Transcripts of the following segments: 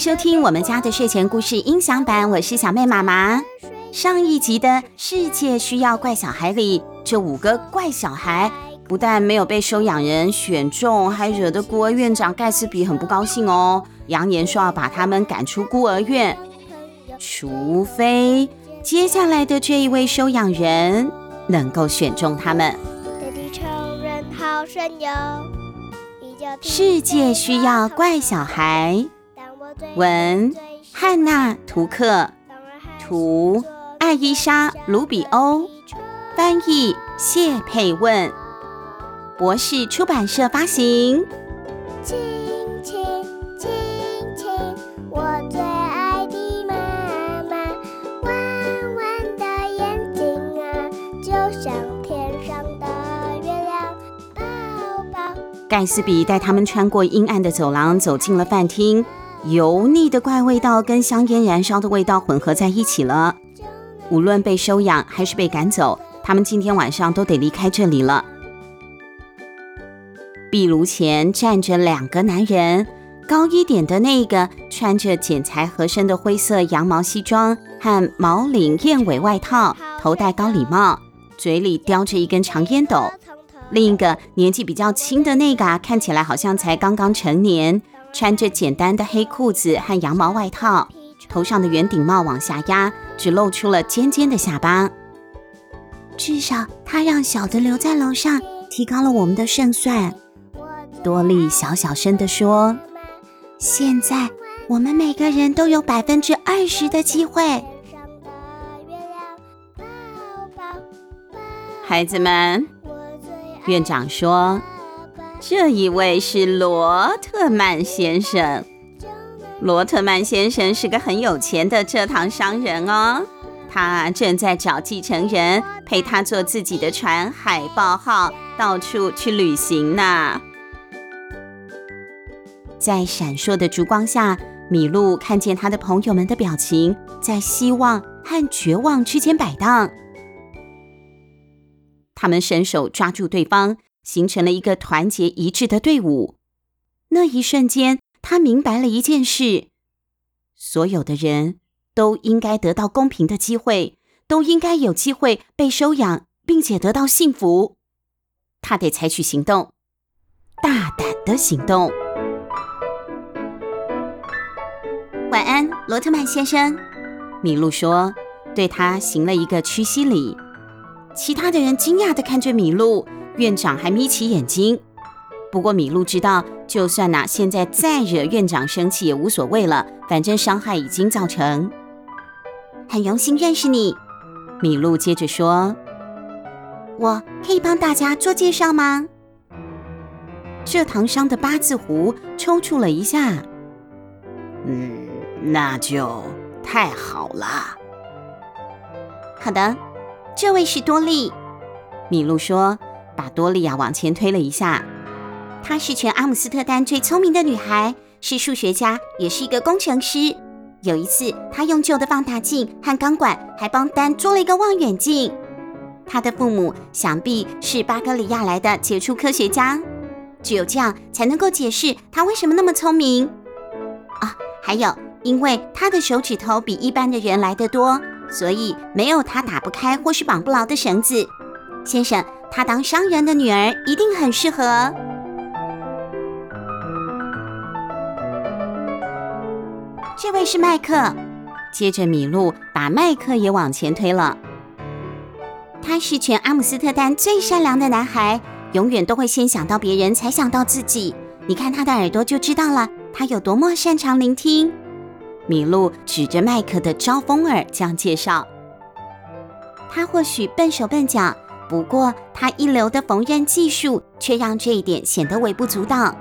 收听我们家的睡前故事音享版，我是小妹妈妈。上一集的《世界需要怪小孩》里，这五个怪小孩不但没有被收养人选中，还惹得孤儿院长盖茨比很不高兴哦，扬言说要把他们赶出孤儿院，除非接下来的这一位收养人能够选中他们。世界需要怪小孩。文：汉娜·图克，图：艾伊莎·卢比欧，翻译：谢佩问，博士出版社发行。亲亲亲亲，我最爱的妈妈，弯弯的眼睛啊，就像天上的月亮。抱抱。盖斯比带他们穿过阴暗的走廊，走进了饭厅。油腻的怪味道跟香烟燃烧的味道混合在一起了。无论被收养还是被赶走，他们今天晚上都得离开这里了。壁炉前站着两个男人，高一点的那个穿着剪裁合身的灰色羊毛西装和毛领燕尾外套，头戴高礼帽，嘴里叼着一根长烟斗。另一个年纪比较轻的那个啊看起来好像才刚刚成年。穿着简单的黑裤子和羊毛外套，头上的圆顶帽往下压，只露出了尖尖的下巴。至少他让小的留在楼上，提高了我们的胜算。多莉小小声地说：“现在我们每个人都有百分之二十的机会。”孩子们，院长说。这一位是罗特曼先生。罗特曼先生是个很有钱的蔗糖商人哦，他正在找继承人陪他坐自己的船“海豹号”到处去旅行呢。在闪烁的烛光下，米露看见他的朋友们的表情在希望和绝望之间摆荡。他们伸手抓住对方。形成了一个团结一致的队伍。那一瞬间，他明白了一件事：所有的人都应该得到公平的机会，都应该有机会被收养，并且得到幸福。他得采取行动，大胆的行动。晚安，罗特曼先生。米露说，对他行了一个屈膝礼。其他的人惊讶地看着米露。院长还眯起眼睛，不过米露知道，就算呐现在再惹院长生气也无所谓了，反正伤害已经造成。很荣幸认识你，米露接着说：“我可以帮大家做介绍吗？”蔗糖商的八字胡抽搐了一下，嗯，那就太好了。好的，这位是多莉，米露说。把多利亚往前推了一下。她是全阿姆斯特丹最聪明的女孩，是数学家，也是一个工程师。有一次，她用旧的放大镜和钢管，还帮丹做了一个望远镜。她的父母想必是巴格里亚来的杰出科学家，只有这样才能够解释她为什么那么聪明。啊，还有，因为她的手指头比一般的人来得多，所以没有她打不开或是绑不牢的绳子。先生。她当商人的女儿一定很适合。这位是麦克，接着米露把麦克也往前推了。他是全阿姆斯特丹最善良的男孩，永远都会先想到别人才想到自己。你看他的耳朵就知道了，他有多么擅长聆听。米露指着麦克的招风耳这样介绍：他或许笨手笨脚。不过，他一流的缝纫技术却让这一点显得微不足道。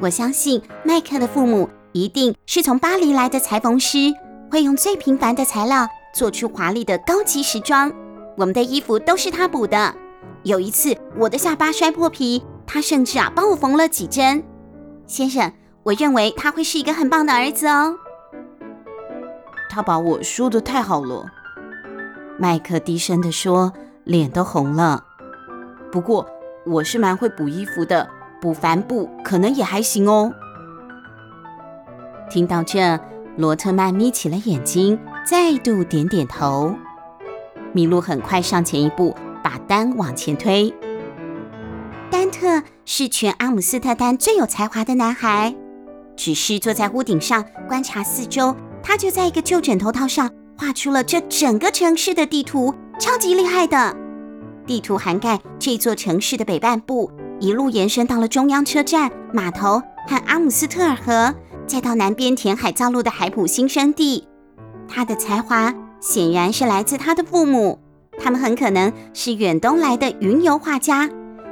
我相信麦克的父母一定是从巴黎来的裁缝师，会用最平凡的材料做出华丽的高级时装。我们的衣服都是他补的。有一次我的下巴摔破皮，他甚至啊帮我缝了几针。先生，我认为他会是一个很棒的儿子哦。他把我说得太好了，麦克低声地说。脸都红了，不过我是蛮会补衣服的，补帆布可能也还行哦。听到这，罗特曼眯起了眼睛，再度点点头。麋鹿很快上前一步，把丹往前推。丹特是全阿姆斯特丹最有才华的男孩，只是坐在屋顶上观察四周，他就在一个旧枕头套上画出了这整个城市的地图，超级厉害的。地图涵盖这座城市的北半部，一路延伸到了中央车站、码头和阿姆斯特尔河，再到南边填海造陆的海普新生地。他的才华显然是来自他的父母，他们很可能是远东来的云游画家。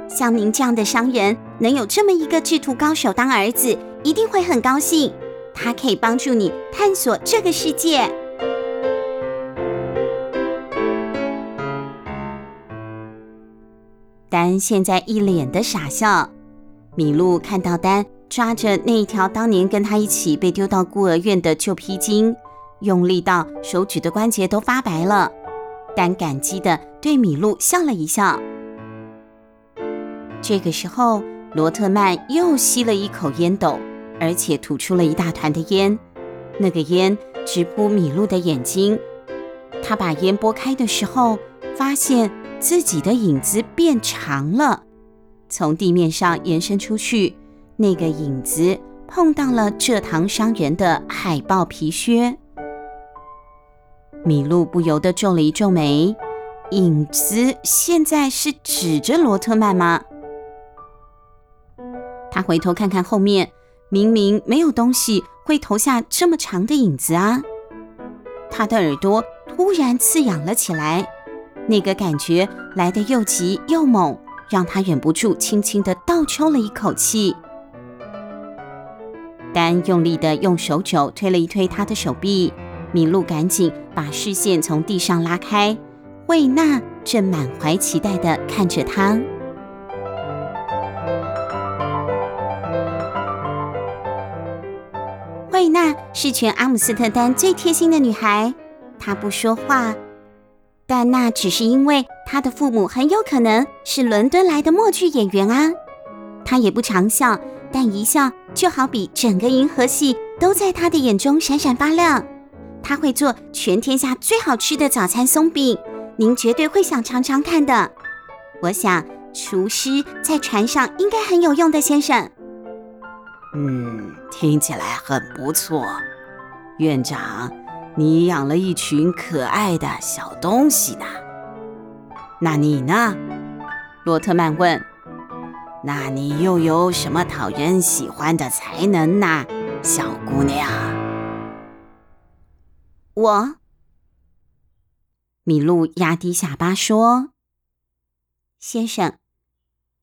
像您这样的商人，能有这么一个制图高手当儿子，一定会很高兴。他可以帮助你探索这个世界。丹现在一脸的傻笑。麋鹿看到丹抓着那条当年跟他一起被丢到孤儿院的旧披巾，用力到手指的关节都发白了。丹感激地对麋鹿笑了一笑。这个时候，罗特曼又吸了一口烟斗，而且吐出了一大团的烟。那个烟直扑麋鹿的眼睛。他把烟拨开的时候，发现自己的影子变长了，从地面上延伸出去。那个影子碰到了蔗糖商人的海豹皮靴。麋鹿不由得皱了一皱眉。影子现在是指着罗特曼吗？他回头看看后面，明明没有东西会投下这么长的影子啊！他的耳朵突然刺痒了起来，那个感觉来得又急又猛，让他忍不住轻轻地倒抽了一口气。丹用力地用手肘推了一推他的手臂，麋鹿赶紧把视线从地上拉开。惠娜正满怀期待地看着他。惠娜是全阿姆斯特丹最贴心的女孩，她不说话，但那只是因为他的父母很有可能是伦敦来的默剧演员啊。他也不常笑，但一笑就好比整个银河系都在他的眼中闪闪发亮。他会做全天下最好吃的早餐松饼，您绝对会想尝尝看的。我想，厨师在船上应该很有用的，先生。嗯，听起来很不错。院长，你养了一群可爱的小东西呢。那你呢？罗特曼问。那你又有什么讨人喜欢的才能呢，小姑娘？我。麋鹿压低下巴说：“先生，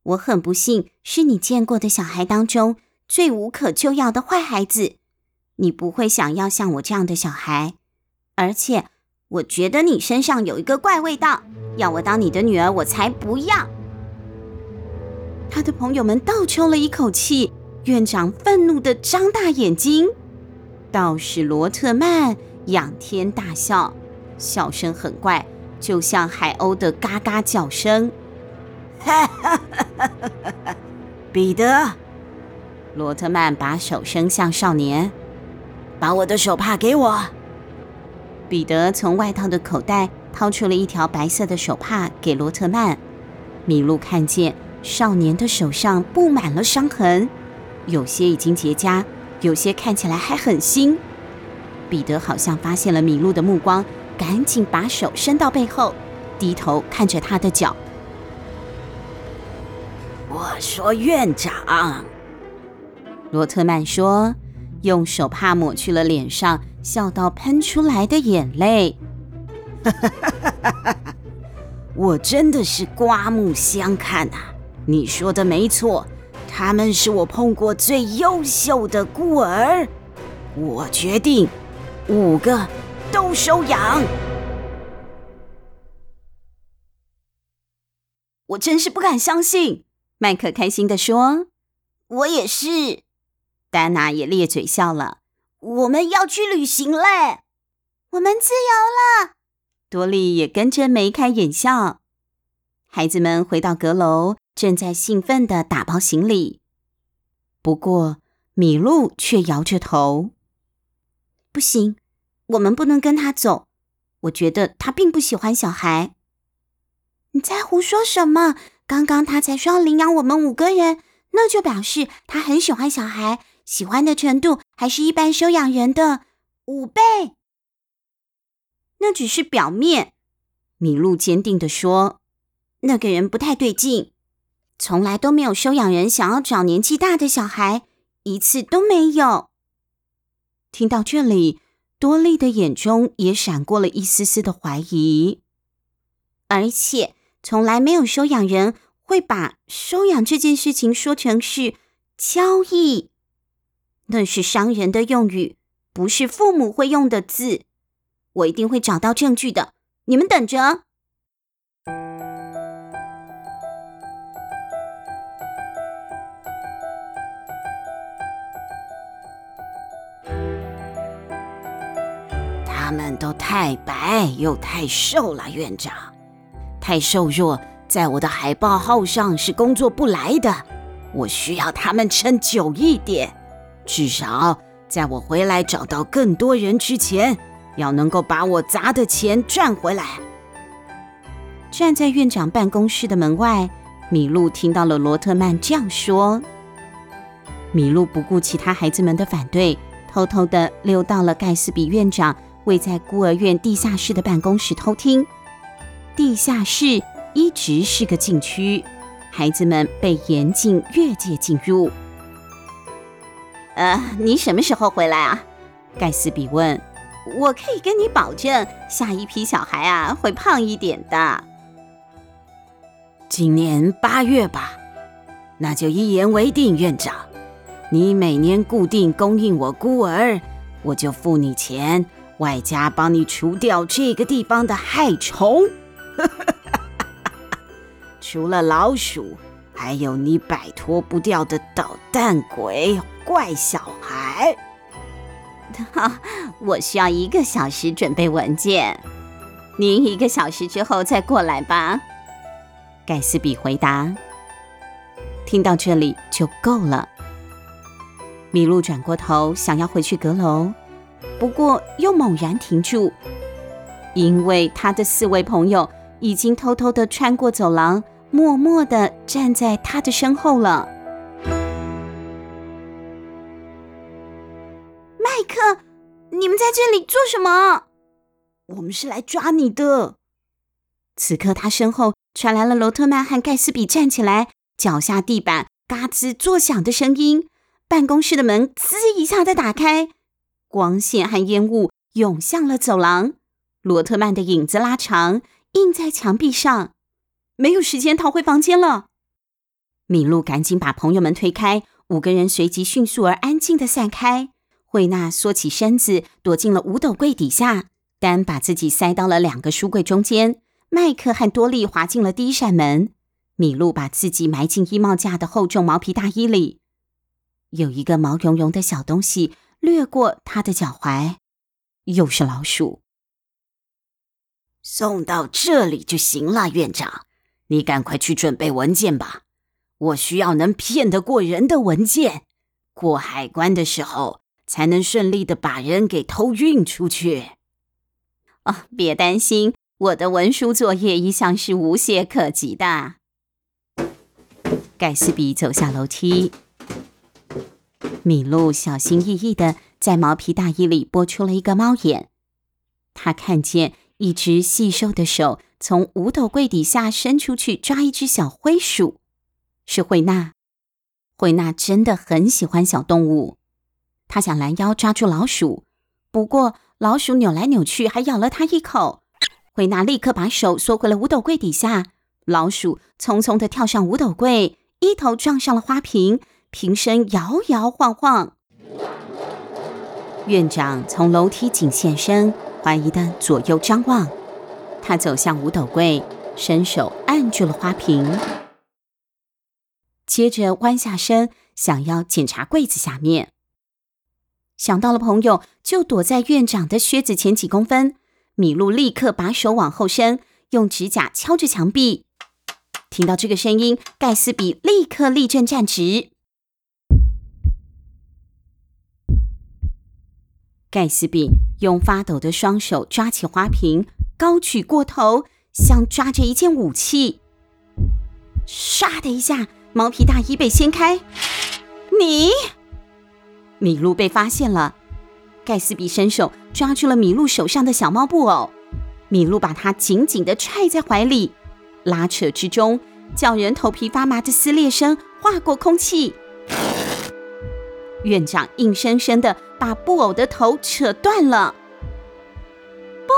我很不幸是你见过的小孩当中。”最无可救药的坏孩子，你不会想要像我这样的小孩，而且我觉得你身上有一个怪味道，要我当你的女儿，我才不要。他的朋友们倒抽了一口气，院长愤怒地张大眼睛，道士罗特曼仰天大笑，笑声很怪，就像海鸥的嘎嘎叫声。哈！彼得。罗特曼把手伸向少年，把我的手帕给我。彼得从外套的口袋掏出了一条白色的手帕给罗特曼。麋鹿看见少年的手上布满了伤痕，有些已经结痂，有些看起来还很新。彼得好像发现了麋鹿的目光，赶紧把手伸到背后，低头看着他的脚。我说：“院长。”罗特曼说：“用手帕抹去了脸上笑到喷出来的眼泪。”哈哈哈哈哈我真的是刮目相看啊！你说的没错，他们是我碰过最优秀的孤儿。我决定，五个都收养。我真是不敢相信，麦克开心地说：“我也是。”丹娜也咧嘴笑了。我们要去旅行嘞！我们自由了。多莉也跟着眉开眼笑。孩子们回到阁楼，正在兴奋地打包行李。不过，米露却摇着头。不行，我们不能跟他走。我觉得他并不喜欢小孩。你在胡说什么？刚刚他才说要领养我们五个人，那就表示他很喜欢小孩，喜欢的程度还是一般收养人的五倍。那只是表面。米露坚定地说：“那个人不太对劲，从来都没有收养人想要找年纪大的小孩，一次都没有。”听到这里，多莉的眼中也闪过了一丝丝的怀疑，而且从来没有收养人会把收养这件事情说成是交易，那是商人的用语，不是父母会用的字。我一定会找到证据的。你们等着！他们都太白又太瘦了，院长，太瘦弱，在我的海豹号上是工作不来的。我需要他们撑久一点，至少在我回来找到更多人之前。要能够把我砸的钱赚回来。站在院长办公室的门外，米露听到了罗特曼这样说。米露不顾其他孩子们的反对，偷偷的溜到了盖斯比院长位在孤儿院地下室的办公室偷听。地下室一直是个禁区，孩子们被严禁越界进入。呃，你什么时候回来啊？盖斯比问。我可以跟你保证，下一批小孩啊会胖一点的。今年八月吧，那就一言为定，院长。你每年固定供应我孤儿，我就付你钱，外加帮你除掉这个地方的害虫。除了老鼠，还有你摆脱不掉的捣蛋鬼怪小孩。哈，我需要一个小时准备文件，您一个小时之后再过来吧。盖斯比回答。听到这里就够了。麋鹿转过头想要回去阁楼，不过又猛然停住，因为他的四位朋友已经偷偷的穿过走廊，默默的站在他的身后了。麦克，你们在这里做什么？我们是来抓你的。此刻，他身后传来了罗特曼和盖斯比站起来，脚下地板嘎吱作响的声音。办公室的门滋一下的打开，光线和烟雾涌向了走廊。罗特曼的影子拉长，映在墙壁上。没有时间逃回房间了。米露赶紧把朋友们推开，五个人随即迅速而安静的散开。惠娜缩起身子，躲进了五斗柜底下。丹把自己塞到了两个书柜中间。麦克和多莉滑进了第一扇门。米露把自己埋进衣帽架的厚重毛皮大衣里。有一个毛茸茸的小东西掠过他的脚踝，又是老鼠。送到这里就行了，院长，你赶快去准备文件吧。我需要能骗得过人的文件，过海关的时候。才能顺利的把人给偷运出去。哦，别担心，我的文书作业一向是无懈可击的。盖斯比走下楼梯，米露小心翼翼的在毛皮大衣里拨出了一个猫眼。他看见一只细瘦的手从五斗柜底下伸出去抓一只小灰鼠，是惠娜。惠娜真的很喜欢小动物。她想拦腰抓住老鼠，不过老鼠扭来扭去，还咬了她一口。惠娜立刻把手缩回了五斗柜底下。老鼠匆匆地跳上五斗柜，一头撞上了花瓶，瓶身摇摇晃晃。院长从楼梯井现身，怀疑的左右张望。他走向五斗柜，伸手按住了花瓶，接着弯下身，想要检查柜子下面。想到了朋友，就躲在院长的靴子前几公分。米露立刻把手往后伸，用指甲敲着墙壁。听到这个声音，盖斯比立刻立正站直。盖斯比用发抖的双手抓起花瓶，高举过头，像抓着一件武器。唰的一下，毛皮大衣被掀开。你，米露被发现了。盖斯比伸手抓住了米露手上的小猫布偶，米露把它紧紧地揣在怀里，拉扯之中，叫人头皮发麻的撕裂声划过空气。院长硬生生地把布偶的头扯断了。不！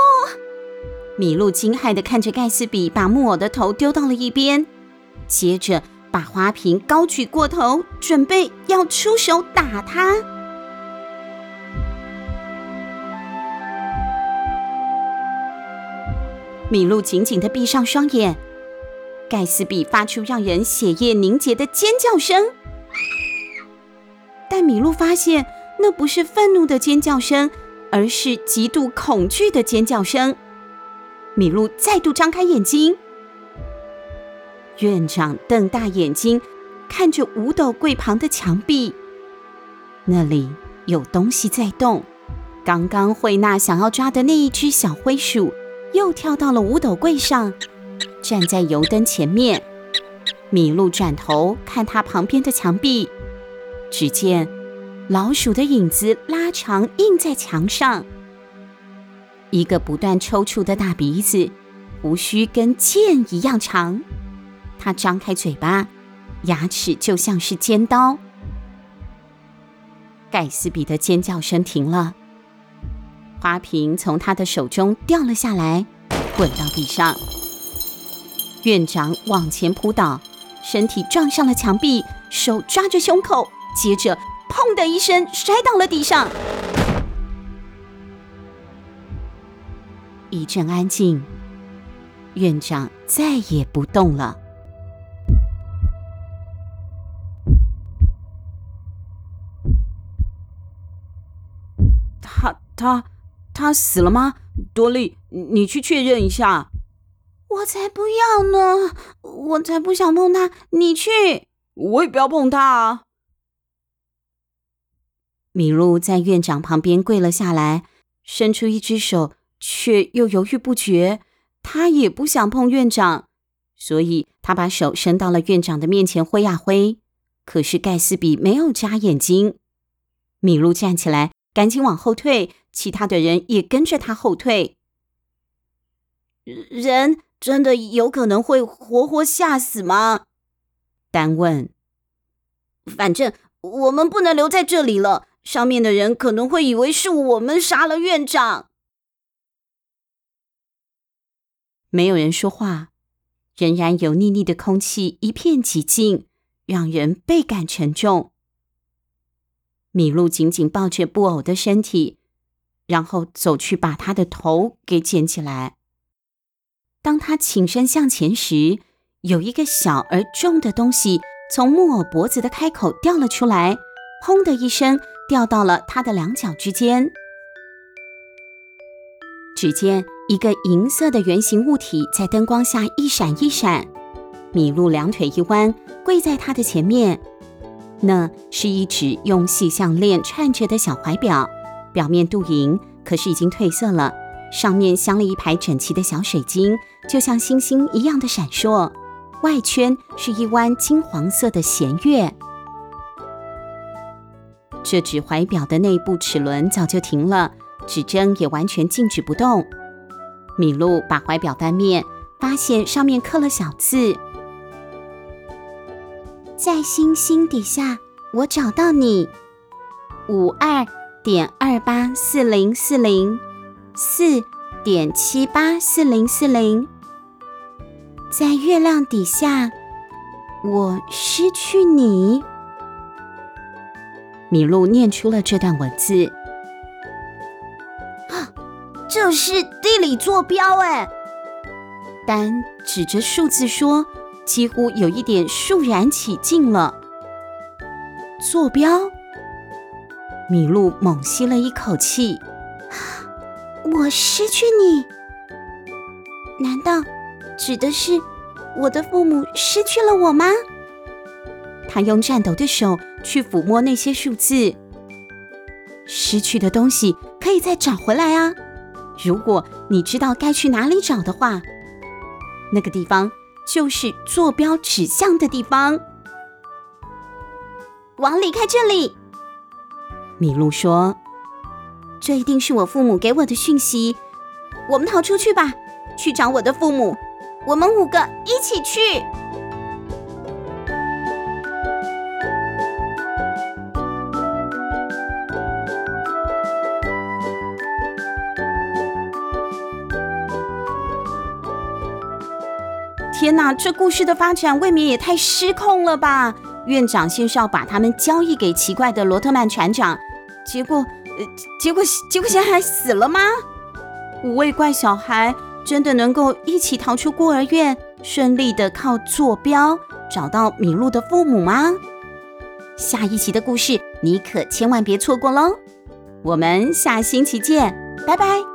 米露惊骇地看着盖斯比把木偶的头丢到了一边，接着把花瓶高举过头，准备要出手打他。米露紧紧地闭上双眼，盖斯比发出让人血液凝结的尖叫声。米露发现，那不是愤怒的尖叫声，而是极度恐惧的尖叫声。米露再度张开眼睛，院长瞪大眼睛看着五斗柜旁的墙壁，那里有东西在动。刚刚惠娜想要抓的那一只小灰鼠，又跳到了五斗柜上，站在油灯前面。米露转头看他旁边的墙壁。只见老鼠的影子拉长，印在墙上。一个不断抽搐的大鼻子，胡须跟剑一样长。他张开嘴巴，牙齿就像是尖刀。盖斯比的尖叫声停了，花瓶从他的手中掉了下来，滚到地上。院长往前扑倒，身体撞上了墙壁，手抓着胸口。接着，砰的一声，摔到了地上。一阵安静，院长再也不动了。他他他死了吗？多莉，你去确认一下。我才不要呢！我才不想碰他，你去。我也不要碰他啊。米露在院长旁边跪了下来，伸出一只手，却又犹豫不决。他也不想碰院长，所以他把手伸到了院长的面前挥呀挥。可是盖斯比没有眨眼睛。米露站起来，赶紧往后退，其他的人也跟着他后退。人真的有可能会活活吓死吗？丹问。反正我们不能留在这里了。上面的人可能会以为是我们杀了院长。没有人说话，仍然油腻腻的空气一片寂静，让人倍感沉重。米露紧紧抱着布偶的身体，然后走去把他的头给捡起来。当他倾身向前时，有一个小而重的东西从木偶脖子的开口掉了出来，砰的一声。掉到了他的两脚之间。只见一个银色的圆形物体在灯光下一闪一闪。米露两腿一弯，跪在他的前面。那是一只用细项链串着的小怀表，表面镀银，可是已经褪色了。上面镶了一排整齐的小水晶，就像星星一样的闪烁。外圈是一弯金黄色的弦月。这只怀表的内部齿轮早就停了，指针也完全静止不动。米露把怀表翻面，发现上面刻了小字：“在星星底下，我找到你。五二点二八四零四零，四点七八四零四零。在月亮底下，我失去你。”米露念出了这段文字。啊，这是地理坐标哎！丹指着数字说，几乎有一点肃然起敬了。坐标？米露猛吸了一口气。我失去你？难道指的是我的父母失去了我吗？他用颤抖的手去抚摸那些数字，失去的东西可以再找回来啊。如果你知道该去哪里找的话，那个地方就是坐标指向的地方。往离开这里，麋鹿说：“这一定是我父母给我的讯息。我们逃出去吧，去找我的父母。我们五个一起去。”天哪，这故事的发展未免也太失控了吧！院长先是要把他们交易给奇怪的罗特曼船长，结果，呃，结果，结果现在还死了吗？五位怪小孩真的能够一起逃出孤儿院，顺利的靠坐标找到麋鹿的父母吗？下一集的故事你可千万别错过喽！我们下星期见，拜拜。